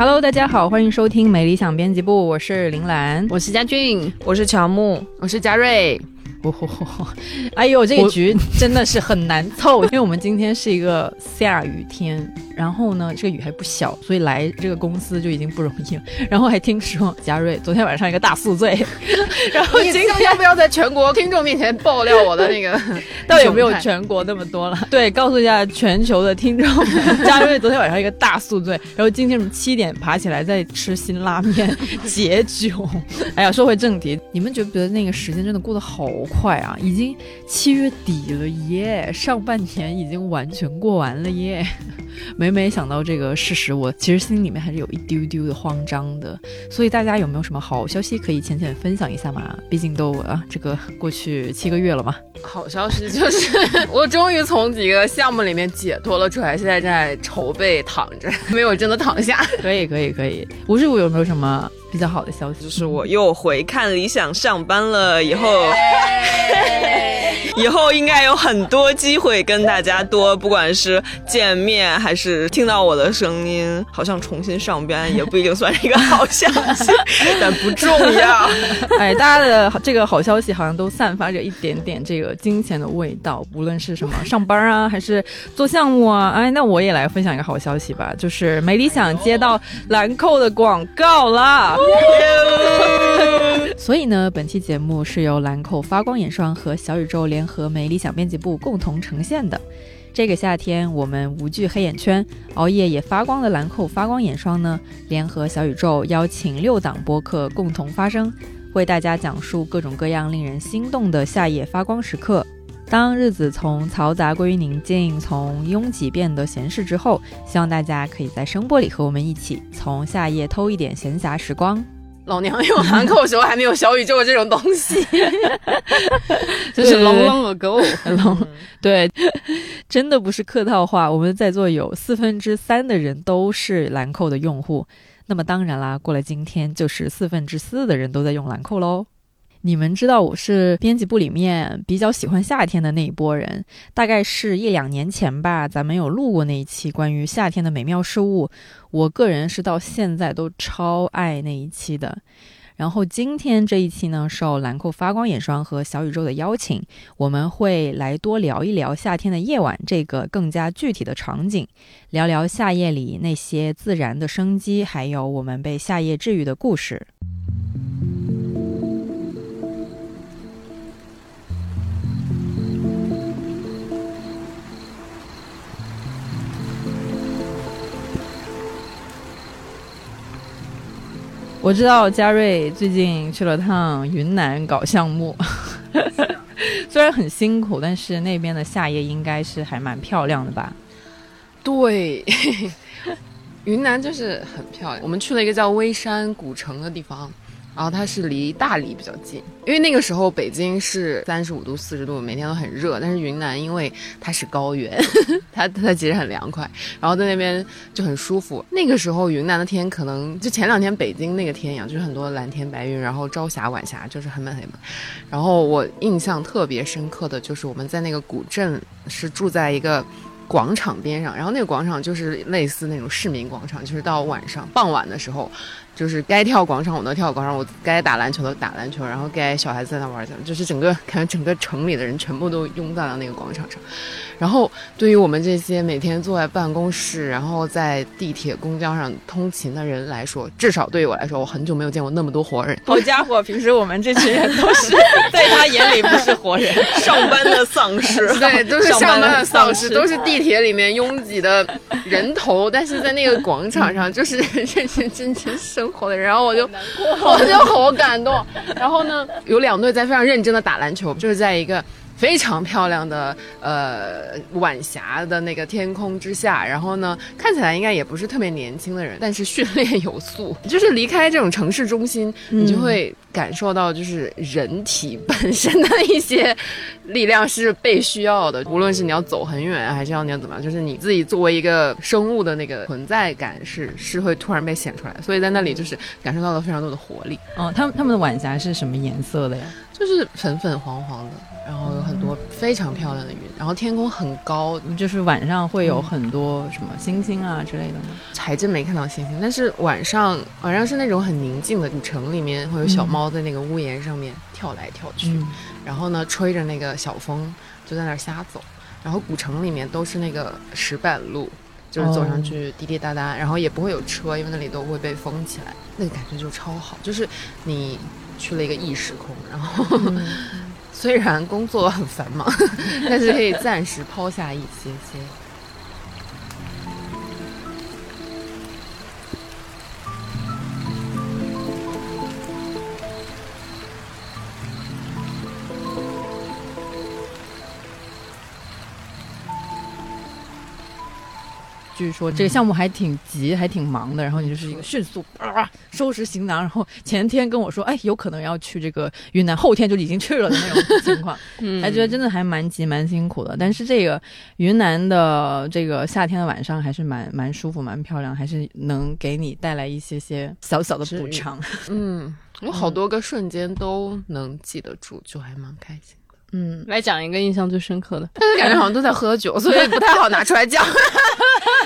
Hello，大家好，欢迎收听美理想编辑部，我是林兰，我是佳俊，我是乔木，我是佳瑞。哦，哎呦，这个局真的是很难凑，因为我们今天是一个下雨天，然后呢，这个雨还不小，所以来这个公司就已经不容易了。然后还听说嘉瑞昨天晚上一个大宿醉，然后今天要不要在全国听众面前爆料我的那个？到底有没有全国那么多了？对，告诉一下全球的听众，嘉瑞昨天晚上一个大宿醉，然后今天什么七点爬起来在吃辛拉面解酒。哎呀，说回正题，你们觉不觉得那个时间真的过得好？快啊！已经七月底了耶，上半年已经完全过完了耶。每每想到这个事实，我其实心里面还是有一丢丢的慌张的。所以大家有没有什么好消息可以浅浅分享一下嘛？毕竟都啊，这个过去七个月了嘛。好消息就是我终于从几个项目里面解脱了出来，现在在筹备躺着，没有真的躺下。可以可以可以。吴师傅有没有什么比较好的消息？就是我又回看理想上班了，以后。以后应该有很多机会跟大家多，不管是见面还是听到我的声音，好像重新上班也不一定算是一个好消息，但不重要。哎，大家的这个好消息好像都散发着一点点这个金钱的味道，无论是什么上班啊，还是做项目啊。哎，那我也来分享一个好消息吧，就是美理想接到兰蔻的广告了。所以呢，本期节目是由兰蔻发光眼霜和小宇宙联合美理想编辑部共同呈现的。这个夏天，我们无惧黑眼圈，熬夜也发光的兰蔻发光眼霜呢，联合小宇宙邀请六档播客共同发声，为大家讲述各种各样令人心动的夏夜发光时刻。当日子从嘈杂归于宁静，从拥挤变得闲适之后，希望大家可以在声波里和我们一起，从夏夜偷一点闲暇时光。老娘用兰蔻的时候还没有小宇宙这种东西，就是 long long ago，对，真的不是客套话。我们在座有四分之三的人都是兰蔻的用户，那么当然啦，过了今天就是四分之四的人都在用兰蔻喽。你们知道我是编辑部里面比较喜欢夏天的那一波人，大概是一两年前吧，咱们有录过那一期关于夏天的美妙事物。我个人是到现在都超爱那一期的。然后今天这一期呢，受兰蔻发光眼霜和小宇宙的邀请，我们会来多聊一聊夏天的夜晚这个更加具体的场景，聊聊夏夜里那些自然的生机，还有我们被夏夜治愈的故事。我知道嘉瑞最近去了趟云南搞项目，虽然很辛苦，但是那边的夏夜应该是还蛮漂亮的吧？对，云南就是很漂亮。我们去了一个叫微山古城的地方。然后它是离大理比较近，因为那个时候北京是三十五度、四十度，每天都很热。但是云南因为它是高原，它它其实很凉快，然后在那边就很舒服。那个时候云南的天可能就前两天北京那个天一样，就是很多蓝天白云，然后朝霞晚霞，就是很美很美。然后我印象特别深刻的就是我们在那个古镇是住在一个广场边上，然后那个广场就是类似那种市民广场，就是到晚上傍晚的时候。就是该跳广场舞的跳广场，舞该打篮球的打篮球，然后该小孩子在那玩去，就是整个感觉整个城里的人全部都拥在了那个广场上。然后对于我们这些每天坐在办公室，然后在地铁、公交上通勤的人来说，至少对于我来说，我很久没有见过那么多活人。好家伙，平时我们这群人都是在他眼里不是活人，上班的丧尸。对，都是上班的丧尸，都是地铁里面拥挤的人头，但是在那个广场上就是认认真真生。活的人，然后我就 我就好感动。然后呢，有两队在非常认真的打篮球，就是在一个。非常漂亮的呃晚霞的那个天空之下，然后呢，看起来应该也不是特别年轻的人，但是训练有素。就是离开这种城市中心，你就会感受到，就是人体本身的一些力量是被需要的。无论是你要走很远，还是要你要怎么样，就是你自己作为一个生物的那个存在感是是会突然被显出来。所以在那里就是感受到了非常多的活力。哦，他们他们的晚霞是什么颜色的呀？就是粉粉黄黄的。然后有很多非常漂亮的云，然后天空很高，就是晚上会有很多什么星星啊之类的吗？还真没看到星星，但是晚上晚上是那种很宁静的古城里面，会有小猫在那个屋檐上面跳来跳去，然后呢吹着那个小风就在那儿瞎走，然后古城里面都是那个石板路。就是走上去滴滴答答，然后也不会有车，因为那里都会被封起来，那个感觉就超好。就是你去了一个异时空，然后 虽然工作很繁忙，但是可以暂时抛下一些些。据说这个项目还挺急，还挺忙的。然后你就是一个迅速啊收拾行囊，然后前天跟我说，哎，有可能要去这个云南，后天就已经去了的那种 情况，还觉得真的还蛮急蛮辛苦的。但是这个云南的这个夏天的晚上还是蛮蛮舒服、蛮漂亮，还是能给你带来一些些小小的补偿。嗯，有好多个瞬间都能记得住，就还蛮开心的。嗯，来讲一个印象最深刻的，但 是感觉好像都在喝酒，所以不太好拿出来讲。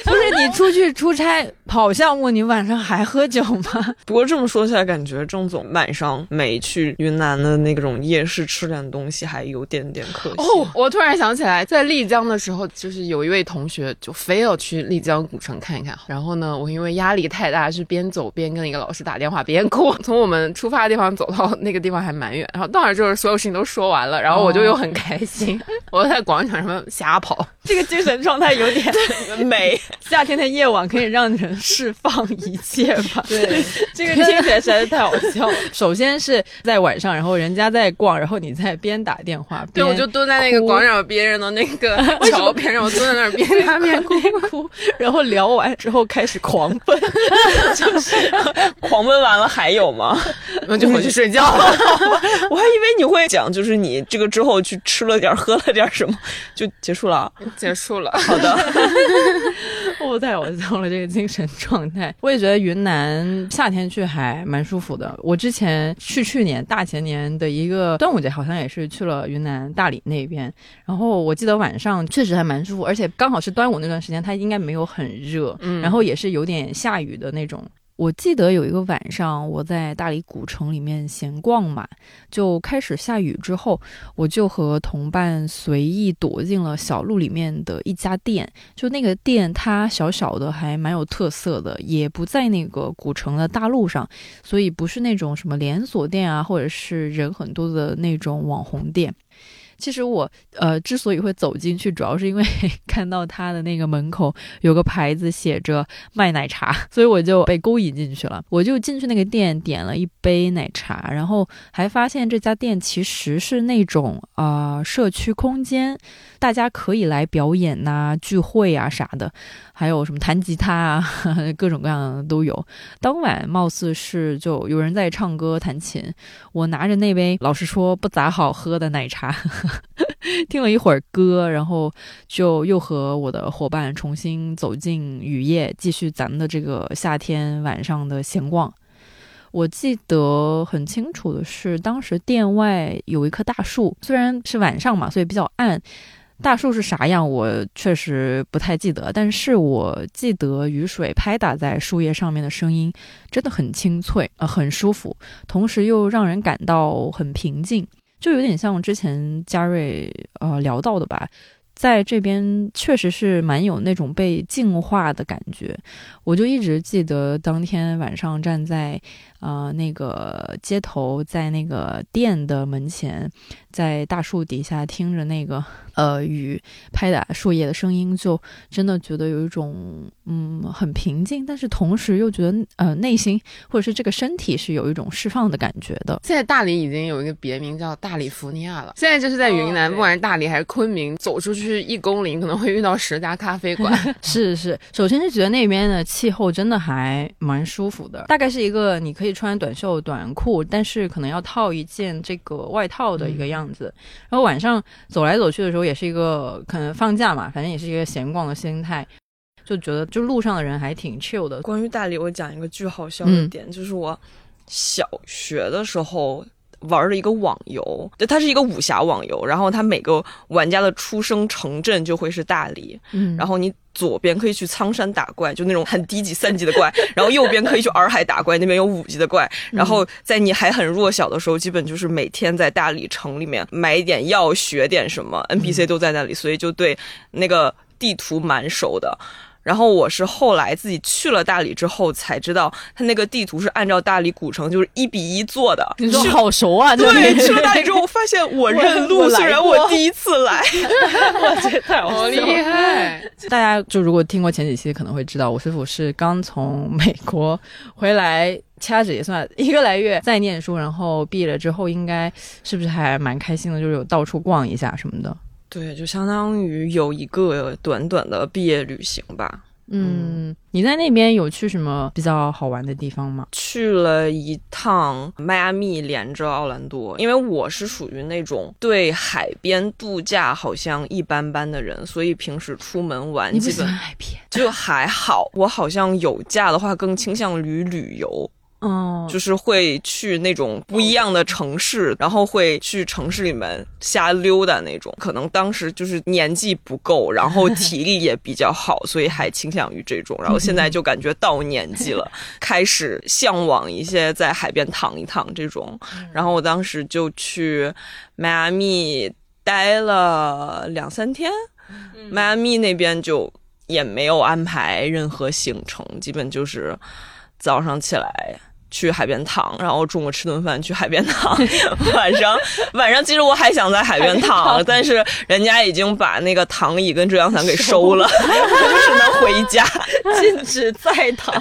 不是你出去出差跑项目，你晚上还喝酒吗？不过这么说起来，感觉郑总晚上没去云南的那种夜市吃点东西，还有点点可惜。哦，我突然想起来，在丽江的时候，就是有一位同学就非要去丽江古城看一看。然后呢，我因为压力太大，是边走边跟一个老师打电话边哭。从我们出发的地方走到那个地方还蛮远，然后到那就是所有事情都说完了，然后我就又很开心，我在广场上面瞎跑。这个精神状态有点美。夏天的夜晚可以让人释放一切吧？对，这个听起来实在是太好笑了。首先是在晚上，然后人家在逛，然后你在边打电话，对，我就蹲在那个广场边上的那个 桥边上，我蹲在那儿边打边哭哭，然后聊完之后开始狂奔，就是狂奔完了还有吗？那就回去睡觉了。我还以为你会讲，就是你这个之后去吃了点，喝了点什么，就结束了，结束了。好的。我太我笑了，这个精神状态。我也觉得云南夏天去还蛮舒服的。我之前去去年大前年的一个端午节，好像也是去了云南大理那边。然后我记得晚上确实还蛮舒服，而且刚好是端午那段时间，它应该没有很热，嗯，然后也是有点下雨的那种。我记得有一个晚上，我在大理古城里面闲逛嘛，就开始下雨之后，我就和同伴随意躲进了小路里面的一家店。就那个店，它小小的，还蛮有特色的，也不在那个古城的大路上，所以不是那种什么连锁店啊，或者是人很多的那种网红店。其实我呃之所以会走进去，主要是因为 看到他的那个门口有个牌子写着卖奶茶，所以我就被勾引进去了。我就进去那个店点了一杯奶茶，然后还发现这家店其实是那种啊社区空间，大家可以来表演呐、聚会啊啥的。还有什么弹吉他啊，各种各样的都有。当晚貌似是就有人在唱歌弹琴，我拿着那杯老实说不咋好喝的奶茶，听了一会儿歌，然后就又和我的伙伴重新走进雨夜，继续咱们的这个夏天晚上的闲逛。我记得很清楚的是，当时店外有一棵大树，虽然是晚上嘛，所以比较暗。大树是啥样，我确实不太记得，但是我记得雨水拍打在树叶上面的声音真的很清脆啊，很舒服，同时又让人感到很平静，就有点像之前嘉瑞呃聊到的吧，在这边确实是蛮有那种被净化的感觉，我就一直记得当天晚上站在。呃，那个街头，在那个店的门前，在大树底下听着那个呃雨拍打树叶的声音，就真的觉得有一种嗯很平静，但是同时又觉得呃内心或者是这个身体是有一种释放的感觉的。现在大理已经有一个别名叫大理福尼亚了。现在就是在云南，不管是大理还是昆明，走出去一公里可能会遇到十家咖啡馆。是是，首先是觉得那边的气候真的还蛮舒服的，大概是一个你可以。穿短袖短裤，但是可能要套一件这个外套的一个样子。然后晚上走来走去的时候，也是一个可能放假嘛，反正也是一个闲逛的心态，就觉得就路上的人还挺 chill 的。关于大理，我讲一个巨好笑的点，就是我小学的时候。玩了一个网游，对它是一个武侠网游，然后它每个玩家的出生城镇就会是大理，嗯，然后你左边可以去苍山打怪，就那种很低级三级的怪，然后右边可以去洱海打怪，那边有五级的怪，然后在你还很弱小的时候，基本就是每天在大理城里面买一点药，学点什么，NPC 都在那里，所以就对那个地图蛮熟的。然后我是后来自己去了大理之后才知道，它那个地图是按照大理古城就是一比一做的。你说好熟啊！对，去了大理之后，我发现我认路，虽然我第一次来，我觉得太好厉害。大家就如果听过前几期，可能会知道我师傅是刚从美国回来，掐指也算一个来月在念书，然后毕业了之后，应该是不是还蛮开心的？就是有到处逛一下什么的。对，就相当于有一个短短的毕业旅行吧。嗯，你在那边有去什么比较好玩的地方吗？去了一趟迈阿密，连着奥兰多。因为我是属于那种对海边度假好像一般般的人，所以平时出门玩基本海边就还好。我好像有假的话，更倾向于旅游。哦，就是会去那种不一样的城市，然后会去城市里面瞎溜达那种。可能当时就是年纪不够，然后体力也比较好，所以还倾向于这种。然后现在就感觉到年纪了，开始向往一些在海边躺一躺这种。然后我当时就去迈阿密待了两三天，迈阿密那边就也没有安排任何行程，基本就是早上起来。去海边躺，然后中午吃顿饭去海边躺，晚上晚上其实我还想在海边躺，但是人家已经把那个躺椅跟遮阳伞给收了，就只能回家，禁止再躺。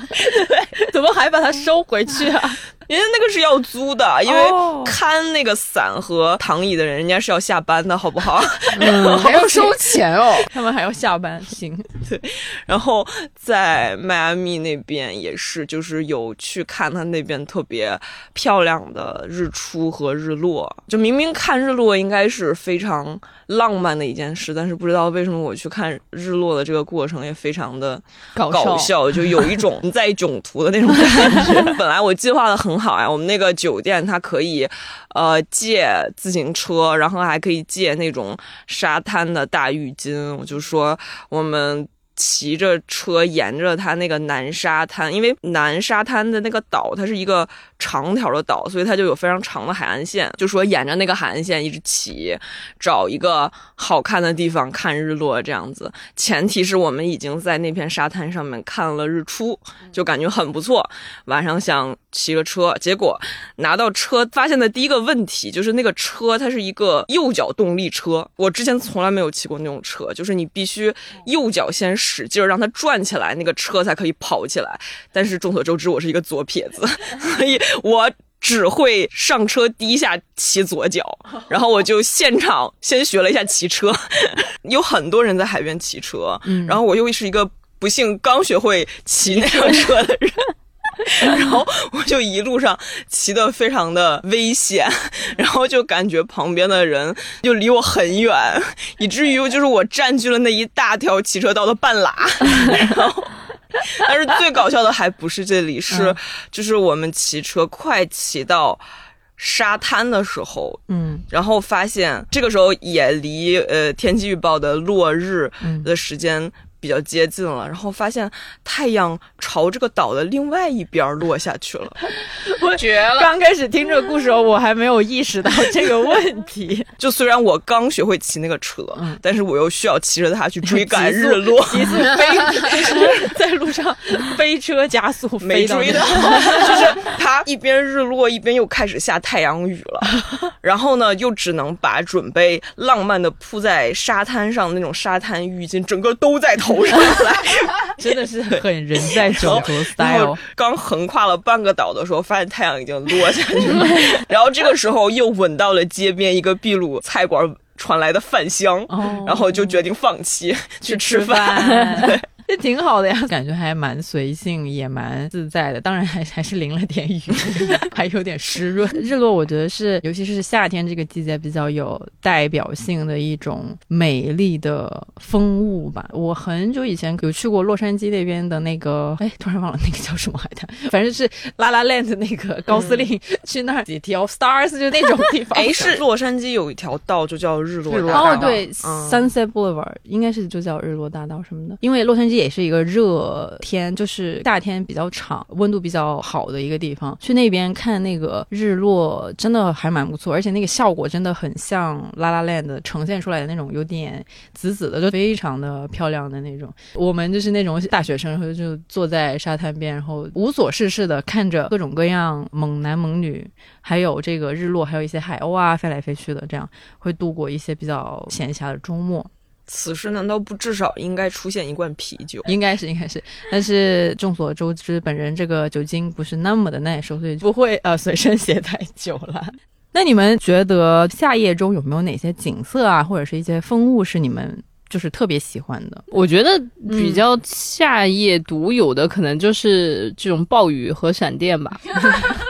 对，怎么还把它收回去啊？因为那个是要租的，因为看那个伞和躺椅的人，人家是要下班的，好不好？还要收钱哦，他们还要下班。行，对。然后在迈阿密那边也是，就是有去看他那边特别漂亮的日出和日落。就明明看日落应该是非常浪漫的一件事，但是不知道为什么我去看日落的这个过程也非常的搞笑，就有一种在囧途的那种感觉。本来我计划的很。很好呀，我们那个酒店它可以，呃，借自行车，然后还可以借那种沙滩的大浴巾。我就说我们。骑着车沿着它那个南沙滩，因为南沙滩的那个岛，它是一个长条的岛，所以它就有非常长的海岸线。就说沿着那个海岸线一直骑，找一个好看的地方看日落这样子。前提是我们已经在那片沙滩上面看了日出，就感觉很不错。晚上想骑个车，结果拿到车发现的第一个问题就是那个车它是一个右脚动力车，我之前从来没有骑过那种车，就是你必须右脚先。使劲让它转起来，那个车才可以跑起来。但是众所周知，我是一个左撇子，所以我只会上车第一下骑左脚。然后我就现场先学了一下骑车。有很多人在海边骑车，然后我又是一个不幸刚学会骑那辆车的人。然后我就一路上骑的非常的危险，然后就感觉旁边的人就离我很远，以至于就是我占据了那一大条骑车道的半拉。然后，但是最搞笑的还不是这里，是就是我们骑车快骑到沙滩的时候，嗯，然后发现这个时候也离呃天气预报的落日的时间。比较接近了，然后发现太阳朝这个岛的另外一边落下去了，我 绝了！刚开始听这个故事，我还没有意识到这个问题。就虽然我刚学会骑那个车，但是我又需要骑着它去追赶日落，急速 飞，在路上飞车加速飞追到，就是它一边日落一边又开始下太阳雨了，然后呢，又只能把准备浪漫的铺在沙滩上那种沙滩浴巾，整个都在头。上来，真的是很人在囧途 style。刚横跨了半个岛的时候，发现太阳已经落下去了。然后这个时候又闻到了街边一个秘鲁菜馆传来的饭香，然后就决定放弃去吃饭。挺好的呀，感觉还蛮随性，也蛮自在的。当然还还是淋了点雨，还有点湿润。日落我觉得是，尤其是夏天这个季节比较有代表性的一种美丽的风物吧。我很久以前有去过洛杉矶那边的那个，哎，突然忘了那个叫什么海滩，反正是拉拉 land 那个高司令去那儿 City of Stars 就那种地方。哎，是洛杉矶有一条道就叫日落大道。哦，对，Sunset Boulevard 应该是就叫日落大道什么的。因为洛杉矶也是一个热天，就是夏天比较长、温度比较好的一个地方。去那边看那个日落，真的还蛮不错，而且那个效果真的很像拉拉 land 呈现出来的那种，有点紫紫的，就非常的漂亮的那种。我们就是那种大学生，然后就坐在沙滩边，然后无所事事的看着各种各样猛男猛女，还有这个日落，还有一些海鸥啊飞来飞去的，这样会度过一些比较闲暇的周末。此时难道不至少应该出现一罐啤酒？应该是，应该是。但是众所周知，本人这个酒精不是那么的耐受，所以不会呃随身携带酒了。那你们觉得夏夜中有没有哪些景色啊，或者是一些风物是你们就是特别喜欢的？我觉得比较夏夜独有的，可能就是这种暴雨和闪电吧。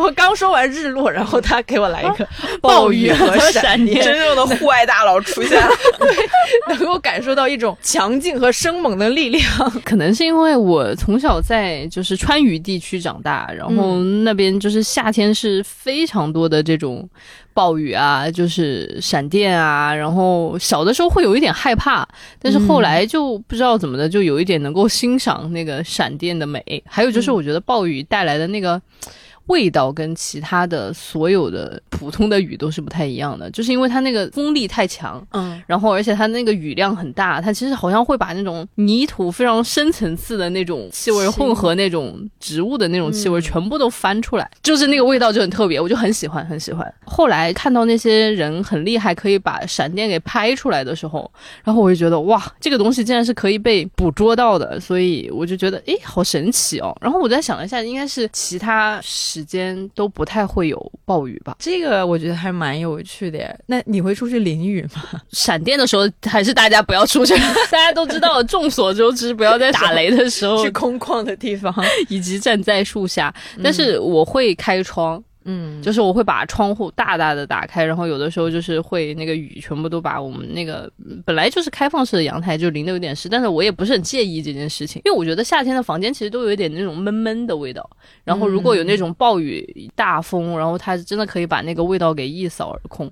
我刚说完日落，然后他给我来一个 暴雨和闪电，真正的户外大佬出现了，对，能够感受到一种强劲和生猛的力量。可能是因为我从小在就是川渝地区长大，然后那边就是夏天是非常多的这种暴雨啊，就是闪电啊，然后小的时候会有一点害怕，但是后来就不知道怎么的，就有一点能够欣赏那个闪电的美。还有就是我觉得暴雨带来的那个。味道跟其他的所有的普通的雨都是不太一样的，就是因为它那个风力太强，嗯，然后而且它那个雨量很大，它其实好像会把那种泥土非常深层次的那种气味混合那种植物的那种气味全部都翻出来，就是那个味道就很特别，我就很喜欢很喜欢。后来看到那些人很厉害，可以把闪电给拍出来的时候，然后我就觉得哇，这个东西竟然是可以被捕捉到的，所以我就觉得诶，好神奇哦。然后我再想了一下，应该是其他时。间都不太会有暴雨吧？这个我觉得还蛮有趣的。那你会出去淋雨吗？闪电的时候还是大家不要出去。大家都知道，众所周知，不要在打雷的时候去空旷的地方，以及站在树下。但是我会开窗。嗯，就是我会把窗户大大的打开，然后有的时候就是会那个雨全部都把我们那个本来就是开放式的阳台就淋得有点湿，但是我也不是很介意这件事情，因为我觉得夏天的房间其实都有一点那种闷闷的味道，然后如果有那种暴雨大风，然后它真的可以把那个味道给一扫而空，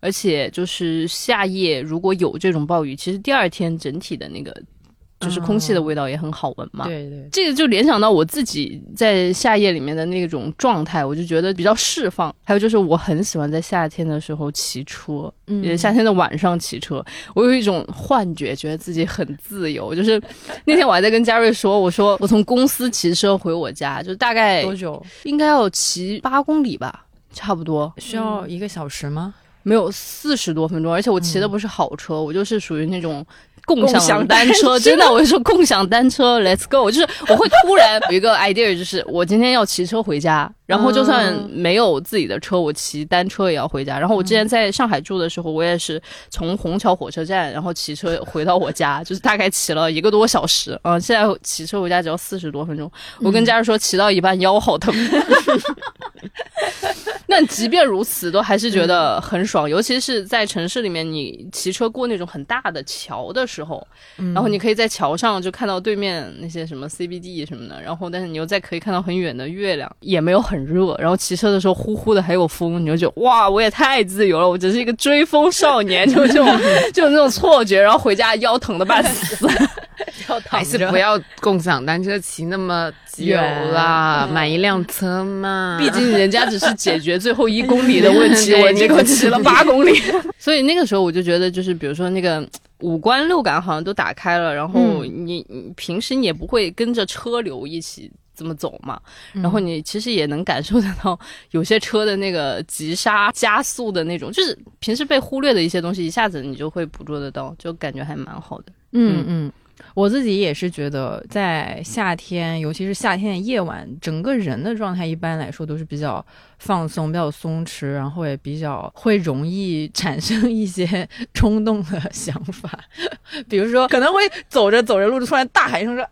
而且就是夏夜如果有这种暴雨，其实第二天整体的那个。就是空气的味道也很好闻嘛，对对，这个就联想到我自己在夏夜里面的那种状态，我就觉得比较释放。还有就是我很喜欢在夏天的时候骑车，嗯，夏天的晚上骑车，我有一种幻觉，觉得自己很自由。就是那天我还在跟嘉瑞说，我说我从公司骑车回我家，就大概多久？应该要骑八公里吧，差不多。需要一个小时吗？没有，四十多分钟。而且我骑的不是好车，我就是属于那种。共享单车，真的，我就说共享单车，Let's go！就是我会突然有一个 idea，就是我今天要骑车回家，然后就算没有自己的车，我骑单车也要回家。然后我之前在上海住的时候，我也是从虹桥火车站，然后骑车回到我家，就是大概骑了一个多小时。嗯，现在骑车回家只要四十多分钟。我跟家人说，骑到一半腰好疼。那即便如此，都还是觉得很爽，尤其是在城市里面，你骑车过那种很大的桥的时候，然后你可以在桥上就看到对面那些什么 CBD 什么的，然后但是你又再可以看到很远的月亮，也没有很热，然后骑车的时候呼呼的还有风，你就觉得哇，我也太自由了，我只是一个追风少年，就这种 就有那种错觉，然后回家腰疼的半死，还是不要共享单车骑那么久啦，买一辆车嘛，毕竟人家只是解决。最后一公里的问题，我结果骑了八公里，所以那个时候我就觉得，就是比如说那个五官六感好像都打开了，然后你你平时你也不会跟着车流一起这么走嘛，然后你其实也能感受得到有些车的那个急刹加速的那种，就是平时被忽略的一些东西，一下子你就会捕捉得到，就感觉还蛮好的。嗯嗯。我自己也是觉得，在夏天，尤其是夏天的夜晚，整个人的状态一般来说都是比较放松、比较松弛，然后也比较会容易产生一些冲动的 想法，比如说可能会走着走着路，突然大喊一声说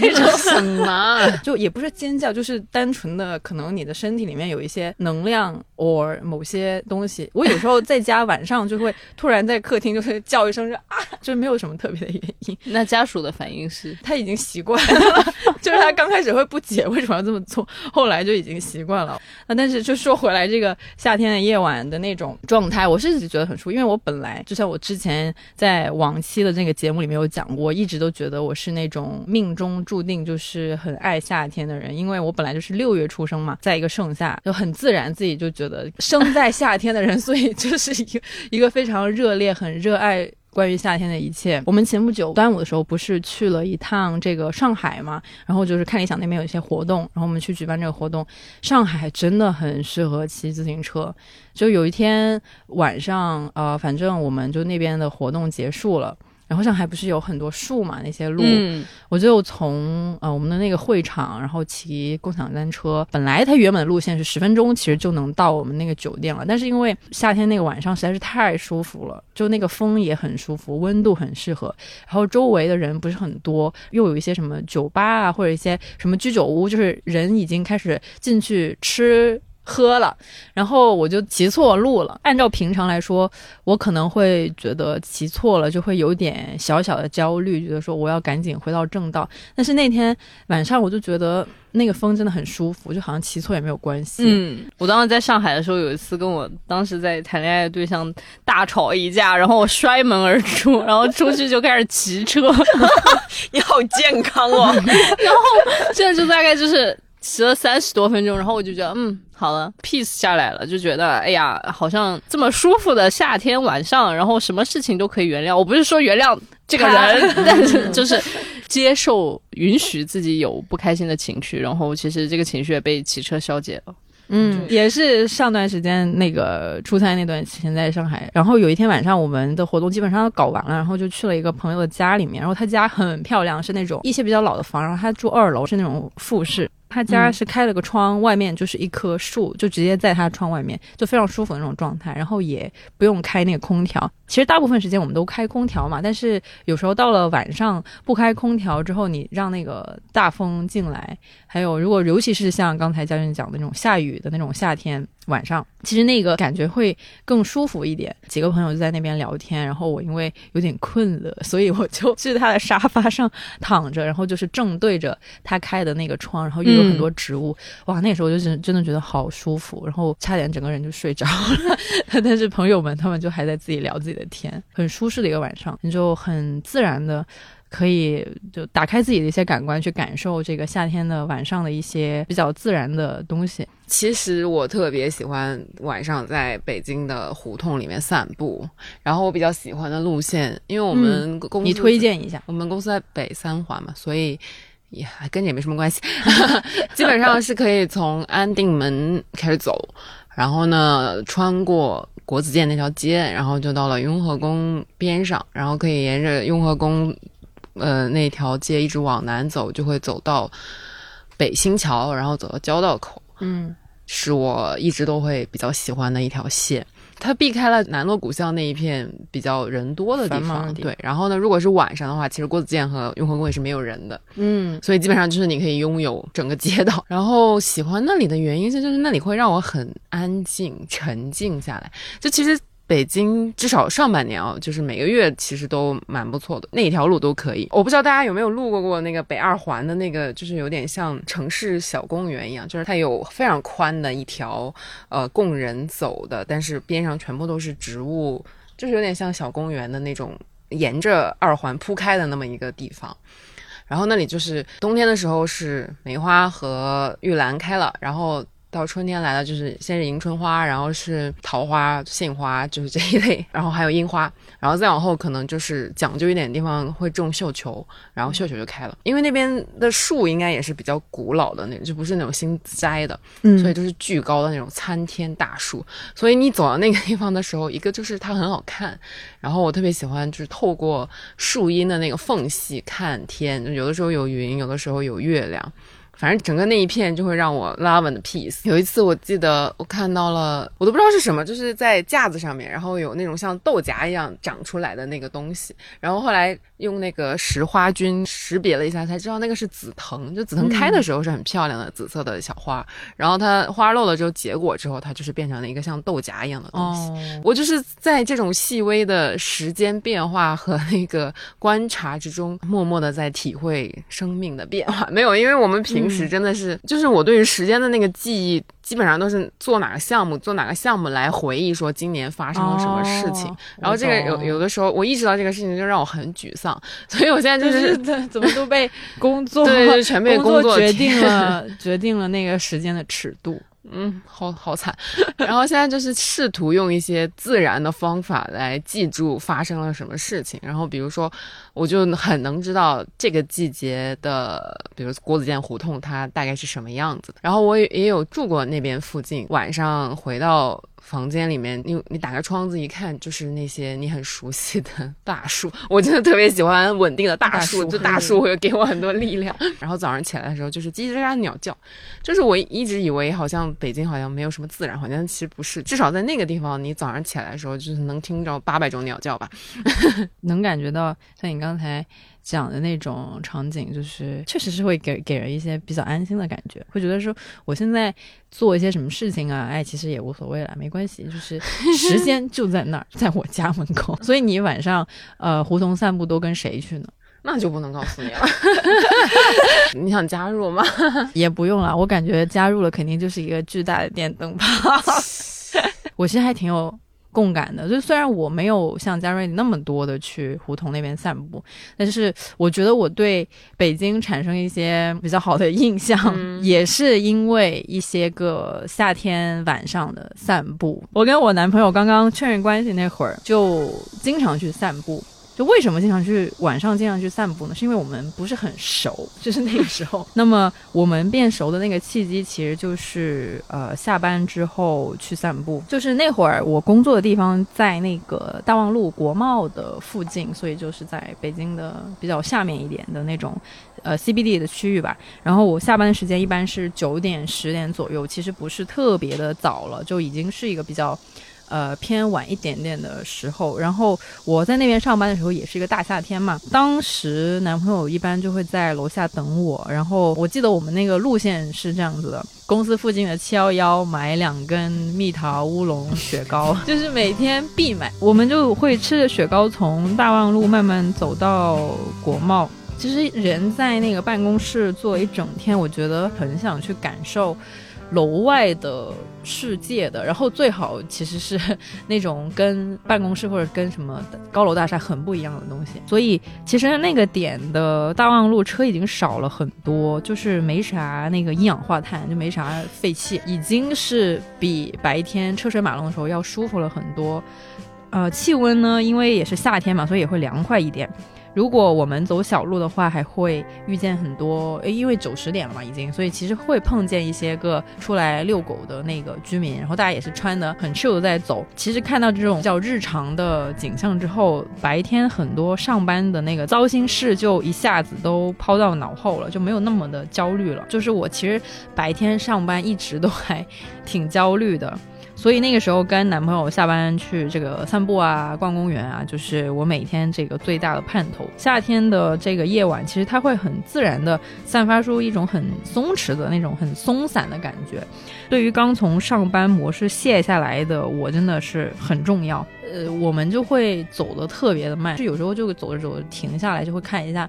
那种什么，就也不是尖叫，就是单纯的可能你的身体里面有一些能量 or 某些东西。我有时候在家晚上就会突然在客厅就会叫一声就啊，就没有什么特别的原因。那家属的反应是，他已经习惯了，就是他刚开始会不解为什么要这么做，后来就已经习惯了。那但是就说回来，这个夏天的夜晚的那种状态，我是觉得很舒服，因为我本来就像我之前在往期的那个节目里面有讲过，一直都觉得我是那种命中注定就是很爱夏天的人，因为我本来就是六月出生嘛，在一个盛夏，就很自然自己就觉得生在夏天的人，所以就是一个一个非常热烈、很热爱。关于夏天的一切，我们前不久端午的时候不是去了一趟这个上海嘛？然后就是看理想那边有一些活动，然后我们去举办这个活动。上海真的很适合骑自行车。就有一天晚上，呃，反正我们就那边的活动结束了。然后上海不是有很多树嘛？那些路，我就从呃我们的那个会场，然后骑共享单车。本来它原本的路线是十分钟，其实就能到我们那个酒店了。但是因为夏天那个晚上实在是太舒服了，就那个风也很舒服，温度很适合。然后周围的人不是很多，又有一些什么酒吧啊，或者一些什么居酒屋，就是人已经开始进去吃。喝了，然后我就骑错路了。按照平常来说，我可能会觉得骑错了就会有点小小的焦虑，觉得说我要赶紧回到正道。但是那天晚上我就觉得那个风真的很舒服，就好像骑错也没有关系。嗯，我当时在上海的时候，有一次跟我当时在谈恋爱的对象大吵一架，然后我摔门而出，然后出去就开始骑车。你好健康哦。然后现在就大概就是骑了三十多分钟，然后我就觉得嗯。好了，peace 下来了，就觉得哎呀，好像这么舒服的夏天晚上，然后什么事情都可以原谅。我不是说原谅这个人，但是就是接受、允许自己有不开心的情绪，然后其实这个情绪也被骑车消解了。嗯，也是上段时间那个出差那段时间在上海，然后有一天晚上我们的活动基本上都搞完了，然后就去了一个朋友的家里面，然后他家很漂亮，是那种一些比较老的房，然后他住二楼，是那种复式。他家是开了个窗，外面就是一棵树，就直接在他窗外面，就非常舒服的那种状态。然后也不用开那个空调。其实大部分时间我们都开空调嘛，但是有时候到了晚上不开空调之后，你让那个大风进来，还有如果尤其是像刚才教练讲的那种下雨的那种夏天。晚上其实那个感觉会更舒服一点。几个朋友就在那边聊天，然后我因为有点困了，所以我就 去他的沙发上躺着，然后就是正对着他开的那个窗，然后又有很多植物，哇，那时候就是真的觉得好舒服，然后差点整个人就睡着了。但是朋友们他们就还在自己聊自己的天，很舒适的一个晚上，你就很自然的。可以就打开自己的一些感官，去感受这个夏天的晚上的一些比较自然的东西。其实我特别喜欢晚上在北京的胡同里面散步，然后我比较喜欢的路线，因为我们公你推荐一下，我们公司在北三环嘛，所以也跟你也没什么关系，基本上是可以从安定门开始走，然后呢穿过国子监那条街，然后就到了雍和宫边上，然后可以沿着雍和宫。呃，那条街一直往南走，就会走到北新桥，然后走到交道口。嗯，是我一直都会比较喜欢的一条线。它避开了南锣鼓巷那一片比较人多的地方。对，然后呢，如果是晚上的话，其实郭子健和雍和宫也是没有人的。嗯，所以基本上就是你可以拥有整个街道。然后喜欢那里的原因是，就是那里会让我很安静、沉静下来。就其实。北京至少上半年啊，就是每个月其实都蛮不错的，那一条路都可以。我不知道大家有没有路过过那个北二环的那个，就是有点像城市小公园一样，就是它有非常宽的一条呃供人走的，但是边上全部都是植物，就是有点像小公园的那种，沿着二环铺开的那么一个地方。然后那里就是冬天的时候是梅花和玉兰开了，然后。到春天来了，就是先是迎春花，然后是桃花、杏花，就是这一类，然后还有樱花，然后再往后可能就是讲究一点的地方会种绣球，然后绣球就开了。因为那边的树应该也是比较古老的那种，就不是那种新栽的，嗯所以就是巨高的那种参天大树。所以你走到那个地方的时候，一个就是它很好看，然后我特别喜欢就是透过树荫的那个缝隙看天，有的时候有云，有的时候有月亮。反正整个那一片就会让我 love and peace。有一次我记得我看到了，我都不知道是什么，就是在架子上面，然后有那种像豆荚一样长出来的那个东西。然后后来用那个石花菌识别了一下，才知道那个是紫藤。就紫藤开的时候是很漂亮的紫色的小花，然后它花落了之后结果之后，它就是变成了一个像豆荚一样的东西。哦，我就是在这种细微的时间变化和那个观察之中，默默的在体会生命的变化。没有，因为我们平时真的是，就是我对于时间的那个记忆，基本上都是做哪个项目，做哪个项目来回忆说今年发生了什么事情。哦然后这个有有的时候，我意识到这个事情就让我很沮丧，所以我现在就就是是怎么都被工作对，就全被工作决定了决定了那个时间的尺度。嗯，好好惨。然后现在就是试图用一些自然的方法来记住发生了什么事情。然后比如说，我就很能知道这个季节的，比如国子监胡同它大概是什么样子的。然后我也也有住过那边附近，晚上回到。房间里面，你你打开窗子一看，就是那些你很熟悉的大树。我真的特别喜欢稳定的大树，大树就大 树会给我很多力量。然后早上起来的时候，就是叽叽喳喳鸟叫，就是我一直以为好像北京好像没有什么自然环境，但其实不是。至少在那个地方，你早上起来的时候，就是能听着八百种鸟叫吧。能感觉到像你刚才讲的那种场景，就是确实是会给给人一些比较安心的感觉，会觉得说我现在做一些什么事情啊，哎，其实也无所谓了，没关系，就是 时间就在那儿，在我家门口。所以你晚上呃胡同散步都跟谁去呢？那就不能告诉你了。你想加入吗？也不用了，我感觉加入了肯定就是一个巨大的电灯泡。我其实还挺有共感的，就虽然我没有像嘉瑞那么多的去胡同那边散步，但是我觉得我对北京产生一些比较好的印象，嗯 也是因为一些个夏天晚上的散步。我跟我男朋友刚刚确认关系那会儿，就经常去散步。就为什么经常去晚上经常去散步呢？是因为我们不是很熟，就是那个时候。那么我们变熟的那个契机，其实就是呃下班之后去散步。就是那会儿我工作的地方在那个大望路国贸的附近，所以就是在北京的比较下面一点的那种呃 CBD 的区域吧。然后我下班的时间一般是九点十点左右，其实不是特别的早了，就已经是一个比较。呃，偏晚一点点的时候，然后我在那边上班的时候也是一个大夏天嘛。当时男朋友一般就会在楼下等我，然后我记得我们那个路线是这样子的：公司附近的七幺幺买两根蜜桃乌龙雪糕，就是每天必买。我们就会吃着雪糕从大望路慢慢走到国贸。其实人在那个办公室坐一整天，我觉得很想去感受。楼外的世界的，然后最好其实是那种跟办公室或者跟什么高楼大厦很不一样的东西。所以其实那个点的大望路车已经少了很多，就是没啥那个一氧化碳，就没啥废气，已经是比白天车水马龙的时候要舒服了很多。呃，气温呢，因为也是夏天嘛，所以也会凉快一点。如果我们走小路的话，还会遇见很多，因为九十点了嘛，已经，所以其实会碰见一些个出来遛狗的那个居民，然后大家也是穿的很 chill 的在走。其实看到这种比较日常的景象之后，白天很多上班的那个糟心事就一下子都抛到脑后了，就没有那么的焦虑了。就是我其实白天上班一直都还挺焦虑的。所以那个时候跟男朋友下班去这个散步啊、逛公园啊，就是我每天这个最大的盼头。夏天的这个夜晚，其实它会很自然的散发出一种很松弛的那种很松散的感觉。对于刚从上班模式卸下来的我，真的是很重要。呃，我们就会走得特别的慢，就有时候就走着走着停下来，就会看一下。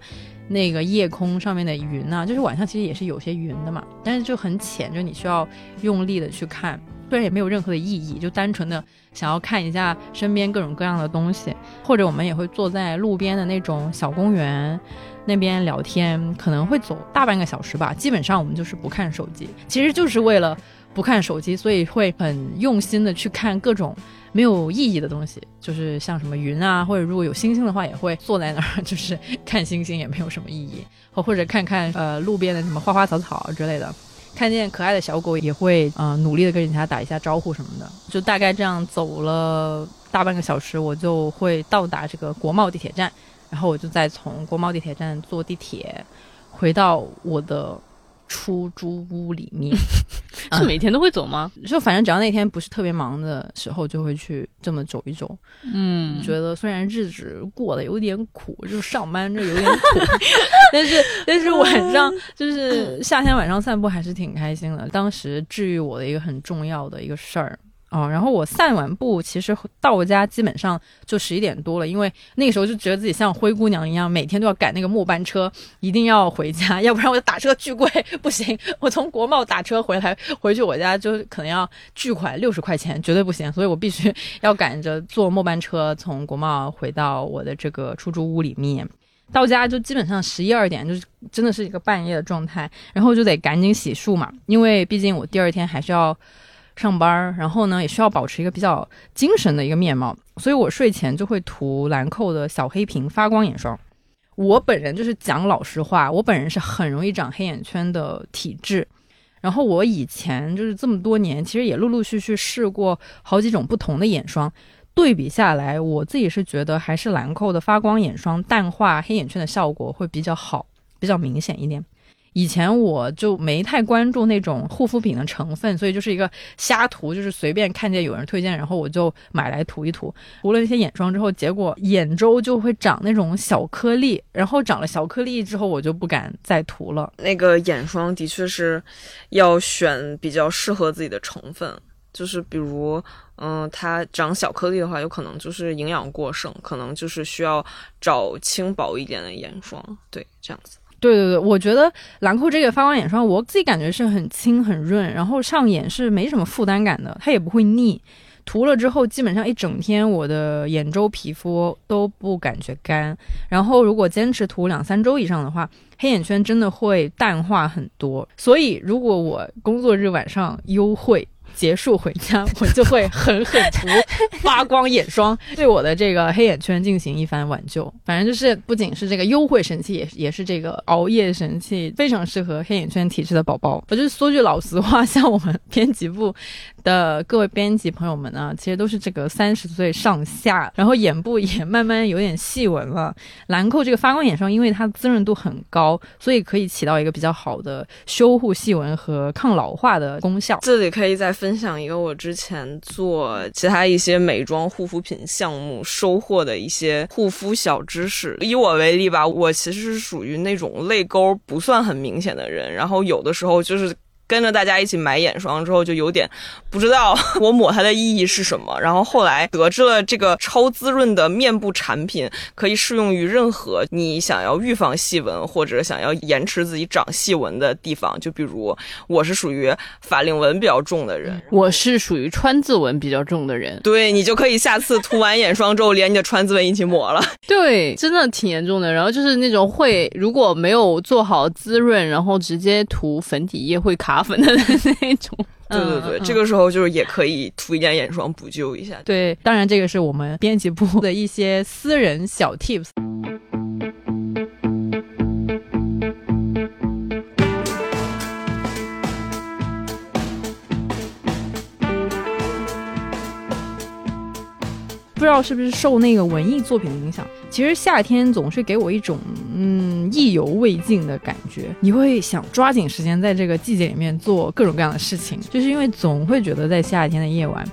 那个夜空上面的云啊，就是晚上其实也是有些云的嘛，但是就很浅，就你需要用力的去看。虽然也没有任何的意义，就单纯的想要看一下身边各种各样的东西，或者我们也会坐在路边的那种小公园那边聊天，可能会走大半个小时吧。基本上我们就是不看手机，其实就是为了不看手机，所以会很用心的去看各种没有意义的东西，就是像什么云啊，或者如果有星星的话，也会坐在那儿 就是看星星，也没有什么意义，或或者看看呃路边的什么花花草草之类的。看见可爱的小狗也会嗯努力的跟人家打一下招呼什么的，就大概这样走了大半个小时，我就会到达这个国贸地铁站，然后我就再从国贸地铁站坐地铁回到我的。出租屋里面 是每天都会走吗？就反正只要那天不是特别忙的时候，就会去这么走一走。嗯，觉得虽然日子过得有点苦，就是上班这有点苦，但是但是晚上就是夏天晚上散步还是挺开心的。当时治愈我的一个很重要的一个事儿。哦，然后我散完步，其实到家基本上就十一点多了，因为那个时候就觉得自己像灰姑娘一样，每天都要赶那个末班车，一定要回家，要不然我就打车巨贵，不行，我从国贸打车回来回去我家就可能要巨款六十块钱，绝对不行，所以我必须 要赶着坐末班车从国贸回到我的这个出租屋里面，到家就基本上十一二点，就是真的是一个半夜的状态，然后就得赶紧洗漱嘛，因为毕竟我第二天还是要。上班儿，然后呢，也需要保持一个比较精神的一个面貌，所以我睡前就会涂兰蔻的小黑瓶发光眼霜。我本人就是讲老实话，我本人是很容易长黑眼圈的体质。然后我以前就是这么多年，其实也陆陆续续试过好几种不同的眼霜，对比下来，我自己是觉得还是兰蔻的发光眼霜淡化黑眼圈的效果会比较好，比较明显一点。以前我就没太关注那种护肤品的成分，所以就是一个瞎涂，就是随便看见有人推荐，然后我就买来涂一涂。涂了那些眼霜之后，结果眼周就会长那种小颗粒，然后长了小颗粒之后，我就不敢再涂了。那个眼霜的确是要选比较适合自己的成分，就是比如，嗯，它长小颗粒的话，有可能就是营养过剩，可能就是需要找轻薄一点的眼霜。对，这样子。对对对，我觉得兰蔻这个发光眼霜，我自己感觉是很轻很润，然后上眼是没什么负担感的，它也不会腻。涂了之后，基本上一整天我的眼周皮肤都不感觉干。然后如果坚持涂两三周以上的话，黑眼圈真的会淡化很多。所以如果我工作日晚上优惠。结束回家，我就会狠狠涂发光眼霜，对我的这个黑眼圈进行一番挽救。反正就是不仅是这个优惠神器，也也是这个熬夜神器，非常适合黑眼圈体质的宝宝。我就说句老实话，像我们编辑部的各位编辑朋友们呢，其实都是这个三十岁上下，然后眼部也慢慢有点细纹了。兰蔻这个发光眼霜，因为它滋润度很高，所以可以起到一个比较好的修护细纹和抗老化的功效。这里可以再分。分享一个我之前做其他一些美妆护肤品项目收获的一些护肤小知识。以我为例吧，我其实是属于那种泪沟不算很明显的人，然后有的时候就是。跟着大家一起买眼霜之后，就有点不知道 我抹它的意义是什么。然后后来得知了这个超滋润的面部产品可以适用于任何你想要预防细纹或者想要延迟自己长细纹的地方。就比如我是属于法令纹比较重的人，我是属于川字纹比较重的人。对你就可以下次涂完眼霜之后，连你的川字纹一起抹了。对，真的挺严重的。然后就是那种会如果没有做好滋润，然后直接涂粉底液会卡。打粉的那种，对对对，这个时候就是也可以涂一点眼霜补救一下。对，当然这个是我们编辑部的一些私人小 tips。不知道是不是受那个文艺作品的影响，其实夏天总是给我一种嗯意犹未尽的感觉。你会想抓紧时间在这个季节里面做各种各样的事情，就是因为总会觉得在夏天的夜晚，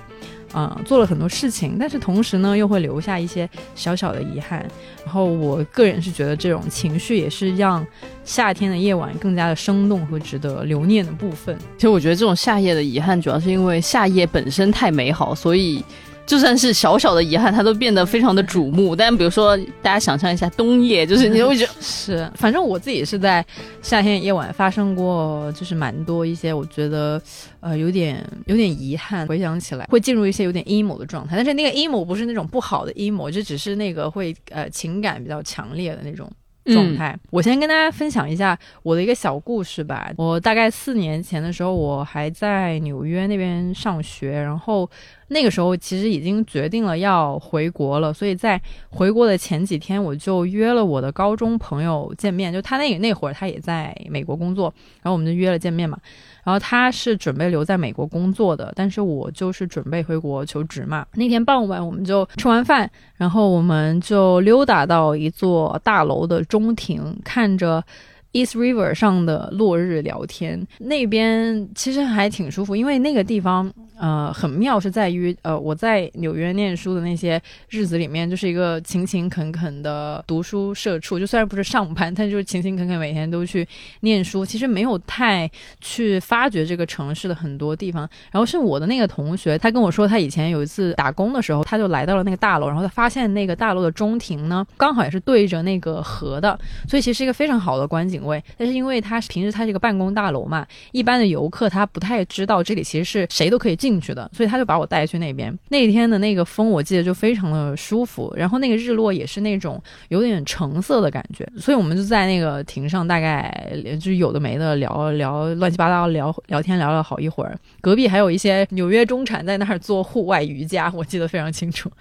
嗯，做了很多事情，但是同时呢又会留下一些小小的遗憾。然后我个人是觉得这种情绪也是让夏天的夜晚更加的生动和值得留念的部分。其实我觉得这种夏夜的遗憾，主要是因为夏夜本身太美好，所以。就算是小小的遗憾，它都变得非常的瞩目。但比如说，大家想象一下冬夜，就是你会觉得 是，反正我自己是在夏天夜晚发生过，就是蛮多一些，我觉得呃有点有点遗憾。回想起来，会进入一些有点 emo 的状态。但是那个 emo 不是那种不好的 emo，就只是那个会呃情感比较强烈的那种状态。我先跟大家分享一下我的一个小故事吧。我大概四年前的时候，我还在纽约那边上学，然后那个时候其实已经决定了要回国了，所以在回国的前几天，我就约了我的高中朋友见面。就他那那会儿他也在美国工作，然后我们就约了见面嘛。然后他是准备留在美国工作的，但是我就是准备回国求职嘛。那天傍晚，我们就吃完饭，然后我们就溜达到一座大楼的中庭，看着。East River 上的落日聊天，那边其实还挺舒服，因为那个地方呃很妙，是在于呃我在纽约念书的那些日子里面，就是一个勤勤恳恳的读书社畜，就虽然不是上班，但就是勤勤恳恳每天都去念书，其实没有太去发掘这个城市的很多地方。然后是我的那个同学，他跟我说，他以前有一次打工的时候，他就来到了那个大楼，然后他发现那个大楼的中庭呢，刚好也是对着那个河的，所以其实是一个非常好的观景。位，但是因为他平时他是一个办公大楼嘛，一般的游客他不太知道这里其实是谁都可以进去的，所以他就把我带去那边。那天的那个风我记得就非常的舒服，然后那个日落也是那种有点橙色的感觉，所以我们就在那个亭上大概就有的没的聊聊乱七八糟聊聊天聊了好一会儿。隔壁还有一些纽约中产在那儿做户外瑜伽，我记得非常清楚。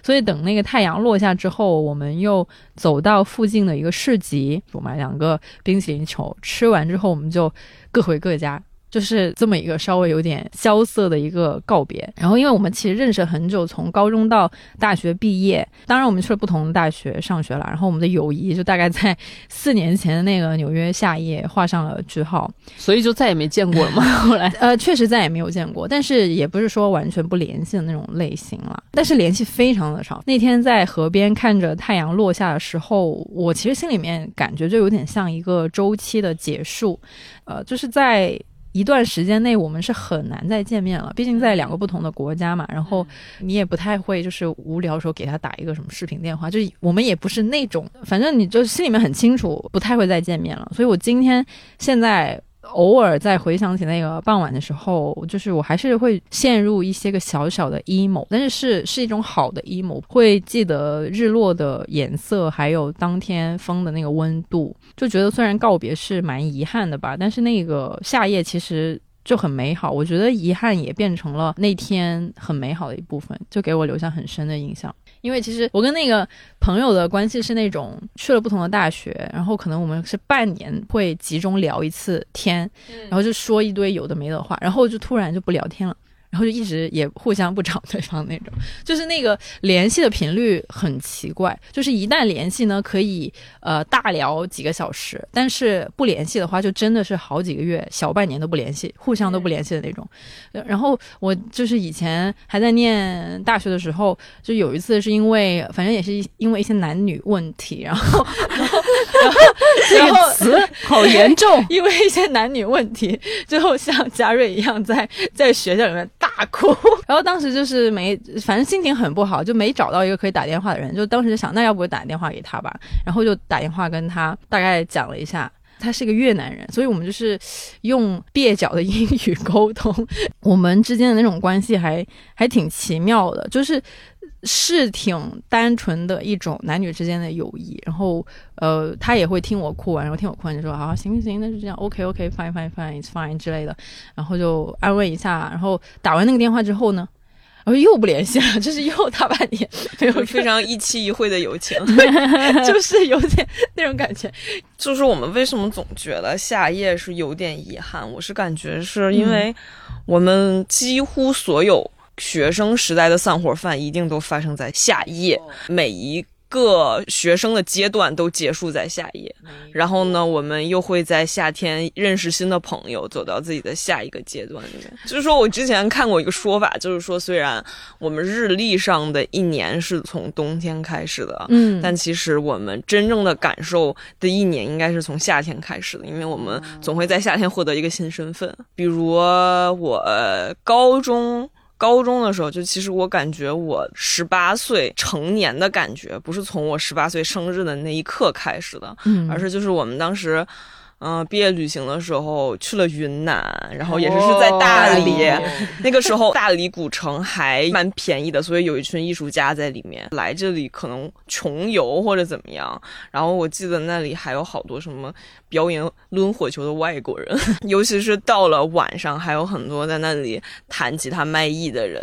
所以等那个太阳落下之后，我们又走到附近的一个市集，我买两个冰淇淋球，吃完之后我们就各回各家。就是这么一个稍微有点萧瑟的一个告别。然后，因为我们其实认识很久，从高中到大学毕业，当然我们去了不同的大学上学了。然后，我们的友谊就大概在四年前的那个纽约夏夜画上了句号。所以就再也没见过了吗？后来，呃，确实再也没有见过，但是也不是说完全不联系的那种类型了。但是联系非常的少。那天在河边看着太阳落下的时候，我其实心里面感觉就有点像一个周期的结束。呃，就是在。一段时间内，我们是很难再见面了。毕竟在两个不同的国家嘛，然后你也不太会，就是无聊的时候给他打一个什么视频电话。就我们也不是那种，反正你就心里面很清楚，不太会再见面了。所以我今天现在。偶尔在回想起那个傍晚的时候，就是我还是会陷入一些个小小的 emo，但是是是一种好的 emo，会记得日落的颜色，还有当天风的那个温度，就觉得虽然告别是蛮遗憾的吧，但是那个夏夜其实。就很美好，我觉得遗憾也变成了那天很美好的一部分，就给我留下很深的印象。因为其实我跟那个朋友的关系是那种去了不同的大学，然后可能我们是半年会集中聊一次天，然后就说一堆有的没的话，然后就突然就不聊天了。然后就一直也互相不找对方那种，就是那个联系的频率很奇怪，就是一旦联系呢，可以呃大聊几个小时，但是不联系的话，就真的是好几个月、小半年都不联系，互相都不联系的那种。然后我就是以前还在念大学的时候，就有一次是因为，反正也是因为一些男女问题，然后 然后这个词好严重，因为一些男女问题，最后像嘉瑞一样在在学校里面。大哭，然后当时就是没，反正心情很不好，就没找到一个可以打电话的人，就当时就想，那要不打电话给他吧，然后就打电话跟他大概讲了一下，他是个越南人，所以我们就是用蹩脚的英语沟通，我们之间的那种关系还还挺奇妙的，就是。是挺单纯的一种男女之间的友谊，然后呃，他也会听我哭完，然后听我哭完就说啊行行行，那就这样，OK OK，fine fine fine，it's fine 之类的，然后就安慰一下，然后打完那个电话之后呢，然后又不联系了，就是又大半年 没有非常一期一会的友情，就是有点那种感觉。就是我们为什么总觉得夏夜是有点遗憾？我是感觉是因为我们几乎所有。学生时代的散伙饭一定都发生在夏夜，每一个学生的阶段都结束在夏夜。然后呢，我们又会在夏天认识新的朋友，走到自己的下一个阶段里面。就是说我之前看过一个说法，就是说虽然我们日历上的一年是从冬天开始的，嗯，但其实我们真正的感受的一年应该是从夏天开始的，因为我们总会在夏天获得一个新身份。比如我高中。高中的时候，就其实我感觉我十八岁成年的感觉，不是从我十八岁生日的那一刻开始的，而是就是我们当时，嗯，毕业旅行的时候去了云南，然后也是是在大理。那个时候大理古城还蛮便宜的，所以有一群艺术家在里面来这里，可能穷游或者怎么样。然后我记得那里还有好多什么表演抡火球的外国人，尤其是到了晚上，还有很多在那里弹吉他卖艺的人。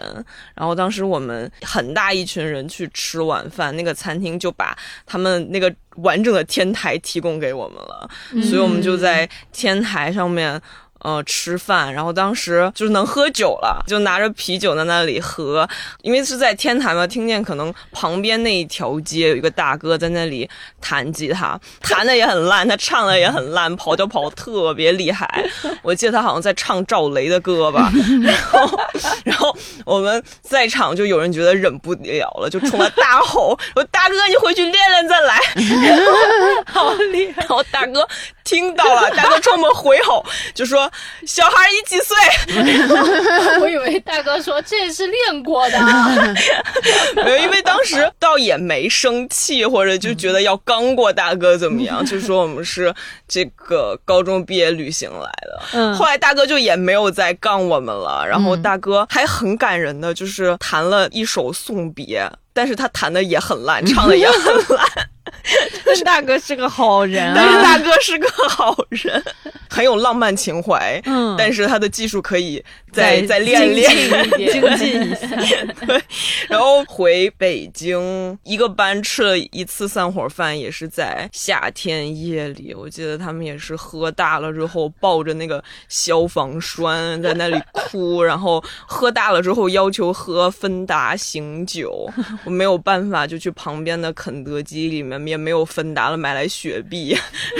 然后当时我们很大一群人去吃晚饭，那个餐厅就把他们那个。完整的天台提供给我们了，所以我们就在天台上面。呃，吃饭，然后当时就是能喝酒了，就拿着啤酒在那里喝，因为是在天台嘛，听见可能旁边那一条街有一个大哥在那里弹吉他，弹的也很烂，他唱的也很烂，跑调跑特别厉害。我记得他好像在唱赵雷的歌吧，然后，然后我们在场就有人觉得忍不了了，就冲他大吼：“说大哥，你回去练练再来。”好厉害！然后大哥听到了，大哥冲我们回吼，就说。小孩你几岁？我以为大哥说这是练过的，没有，因为当时倒也没生气，或者就觉得要刚过大哥怎么样，就说我们是这个高中毕业旅行来的。嗯，后来大哥就也没有再杠我们了，然后大哥还很感人的，就是弹了一首送别，但是他弹的也很烂，唱的也很烂。大哥是个好人，但是大哥是个好人，很有浪漫情怀。嗯，但是他的技术可以再再练练，精进一下。对，然后回北京，一个班吃了一次散伙饭，也是在夏天夜里。我记得他们也是喝大了之后，抱着那个消防栓在那里哭，然后喝大了之后要求喝芬达醒酒，我没有办法，就去旁边的肯德基里面。也没有芬达了，买来雪碧，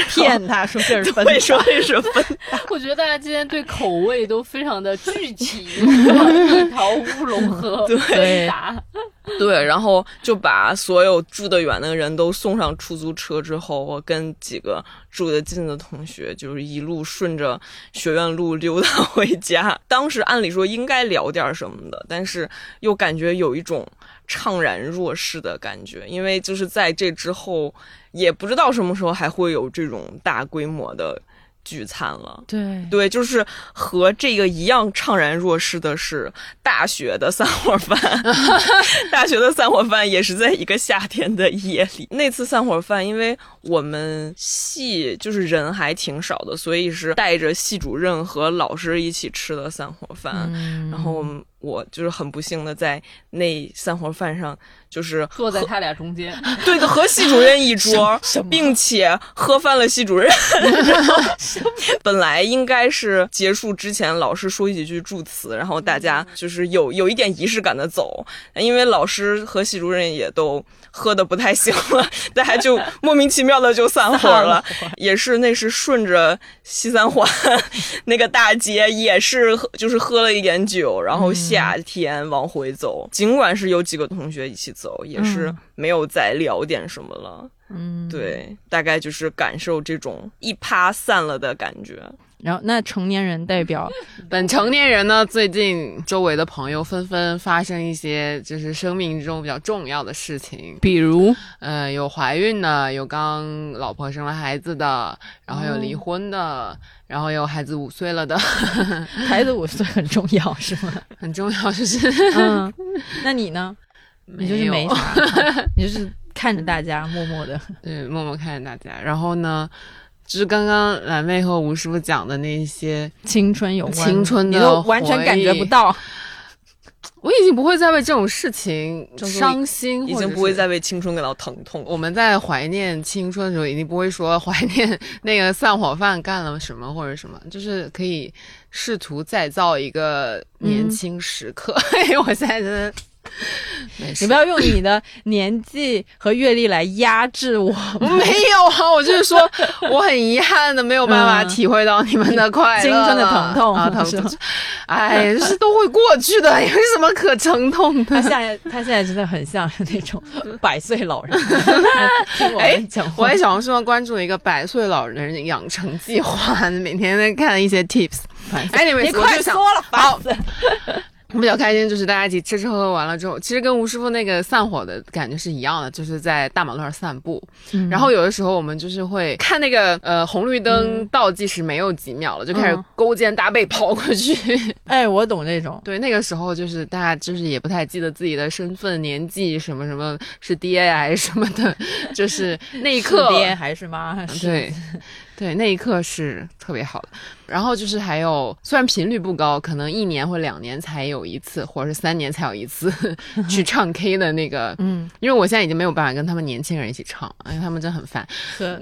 骗他说这是芬达，说这是芬达。我觉得大家今天对口味都非常的具体，蜜桃乌龙和 芬达。对，然后就把所有住得远的人都送上出租车之后，我跟几个住得近的同学，就是一路顺着学院路溜达回家。当时按理说应该聊点什么的，但是又感觉有一种。怅然若失的感觉，因为就是在这之后，也不知道什么时候还会有这种大规模的。聚餐了，对对，就是和这个一样怅然若失的是大学的散伙饭。大学的散伙饭也是在一个夏天的夜里。那次散伙饭，因为我们系就是人还挺少的，所以是带着系主任和老师一起吃的散伙饭。然后我就是很不幸的在那散伙饭上。就是坐在他俩中间，对的，和系主任一桌，并且喝翻了系主任。本来应该是结束之前，老师说几句祝词，然后大家就是有有一点仪式感的走，因为老师和系主任也都。喝的不太行了，大家就莫名其妙的就散伙了。也是那是顺着西三环 那个大街，也是就是喝了一点酒，然后夏天往回走。尽管是有几个同学一起走，也是没有再聊点什么了。嗯，对，大概就是感受这种一趴散了的感觉。然后，那成年人代表，本成年人呢？最近周围的朋友纷纷发生一些就是生命中比较重要的事情，比如，呃，有怀孕的，有刚老婆生了孩子的，然后有离婚的，然后有孩子五岁了的。孩子五岁很重要是吗？很重要，就是。嗯，那你呢？你就是没啥，你就是看着大家默默的，对，默默看着大家。然后呢？就是刚刚蓝妹和吴师傅讲的那些青春有关，青春的，完全感觉不到。我已经不会再为这种事情伤心，已经不会再为青春感到疼痛。我们在怀念青春的时候，已经不会说怀念那个散伙饭干了什么或者什么，就是可以试图再造一个年轻时刻。我现在真的。你不要用你的年纪和阅历来压制我。没有啊，我就是说，我很遗憾的没有办法体会到你们的快乐、青春的疼痛啊，疼痛。哎，是都会过去的，有什么可疼痛的？他现在，他现在真的很像那种百岁老人。哎，我在小红书上关注了一个百岁老人养成计划，每天在看一些 tips。哎，你们快说了，好。比较开心，就是大家一起吃吃喝喝完了之后，其实跟吴师傅那个散伙的感觉是一样的，就是在大马路上散步。然后有的时候我们就是会看那个呃红绿灯倒计时没有几秒了，就开始勾肩搭背跑过去。哎，我懂这种。对，那个时候就是大家就是也不太记得自己的身份、年纪什么什么是爹呀还是什么的，就是那一刻爹还是妈？对。对，那一刻是特别好的。然后就是还有，虽然频率不高，可能一年或两年才有一次，或者是三年才有一次 去唱 K 的那个。嗯，因为我现在已经没有办法跟他们年轻人一起唱，因为他们真的很烦。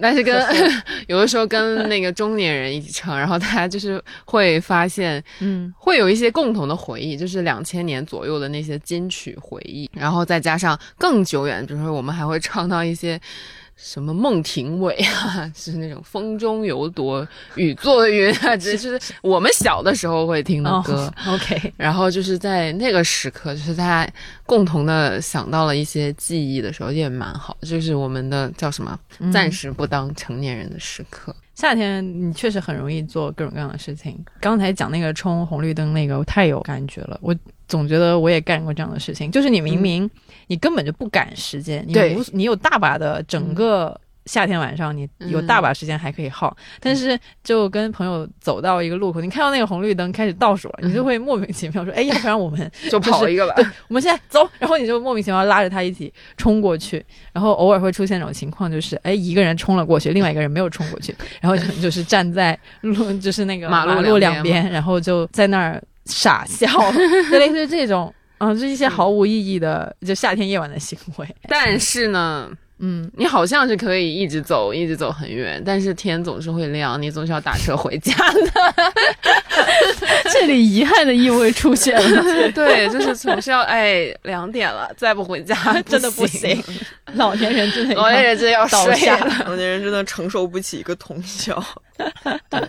但是跟 有的时候跟那个中年人一起唱，然后大家就是会发现，嗯，会有一些共同的回忆，就是两千年左右的那些金曲回忆，然后再加上更久远，比如说我们还会唱到一些。什么孟庭苇啊，是那种风中有朵雨做的云啊，这 就是我们小的时候会听的歌。OK，然后就是在那个时刻，就是大家共同的想到了一些记忆的时候，也蛮好。就是我们的叫什么，暂时不当成年人的时刻。夏天你确实很容易做各种各样的事情。刚才讲那个冲红绿灯那个，我太有感觉了。我总觉得我也干过这样的事情，就是你明明。你根本就不赶时间，你无你有大把的整个夏天晚上，你有大把时间还可以耗。但是就跟朋友走到一个路口，你看到那个红绿灯开始倒数了，你就会莫名其妙说：“哎，要不然我们就跑一个吧？”对，我们现在走，然后你就莫名其妙拉着他一起冲过去。然后偶尔会出现这种情况，就是哎，一个人冲了过去，另外一个人没有冲过去，然后就 是站在路就是那个马路两边，然后就在那儿傻笑，就类似于这种。嗯，这一些毫无意义的，就夏天夜晚的行为。但是呢，嗯，你好像是可以一直走，一直走很远，但是天总是会亮，你总是要打车回家的。这里遗憾的意味出现了。对，就是总是要哎，两点了，再不回家真的不行。老年人真的，老年人真的要睡下了，老年人真的承受不起一个通宵。对。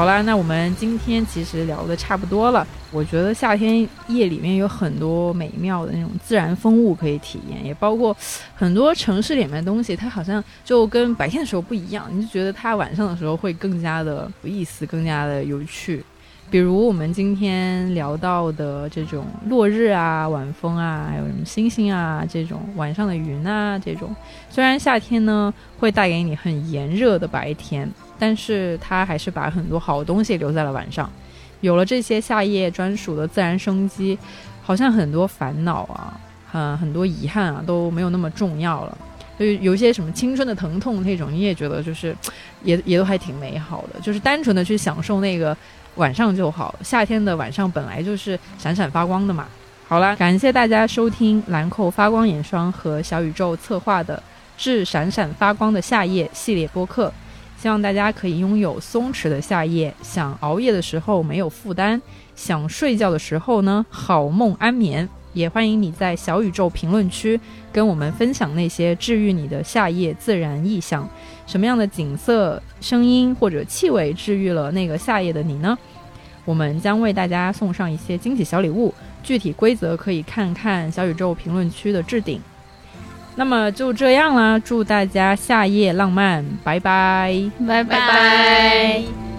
好啦，那我们今天其实聊的差不多了。我觉得夏天夜里面有很多美妙的那种自然风物可以体验，也包括很多城市里面的东西，它好像就跟白天的时候不一样，你就觉得它晚上的时候会更加的有意思，更加的有趣。比如我们今天聊到的这种落日啊、晚风啊，还有什么星星啊，这种晚上的云啊，这种虽然夏天呢会带给你很炎热的白天。但是它还是把很多好东西留在了晚上，有了这些夏夜专属的自然生机，好像很多烦恼啊，嗯，很多遗憾啊都没有那么重要了。就有一些什么青春的疼痛那种，你也觉得就是，也也都还挺美好的，就是单纯的去享受那个晚上就好。夏天的晚上本来就是闪闪发光的嘛。好了，感谢大家收听兰蔻发光眼霜和小宇宙策划的《致闪闪发光的夏夜》系列播客。希望大家可以拥有松弛的夏夜，想熬夜的时候没有负担，想睡觉的时候呢好梦安眠。也欢迎你在小宇宙评论区跟我们分享那些治愈你的夏夜自然意象，什么样的景色、声音或者气味治愈了那个夏夜的你呢？我们将为大家送上一些惊喜小礼物，具体规则可以看看小宇宙评论区的置顶。那么就这样啦，祝大家夏夜浪漫，拜拜，拜拜。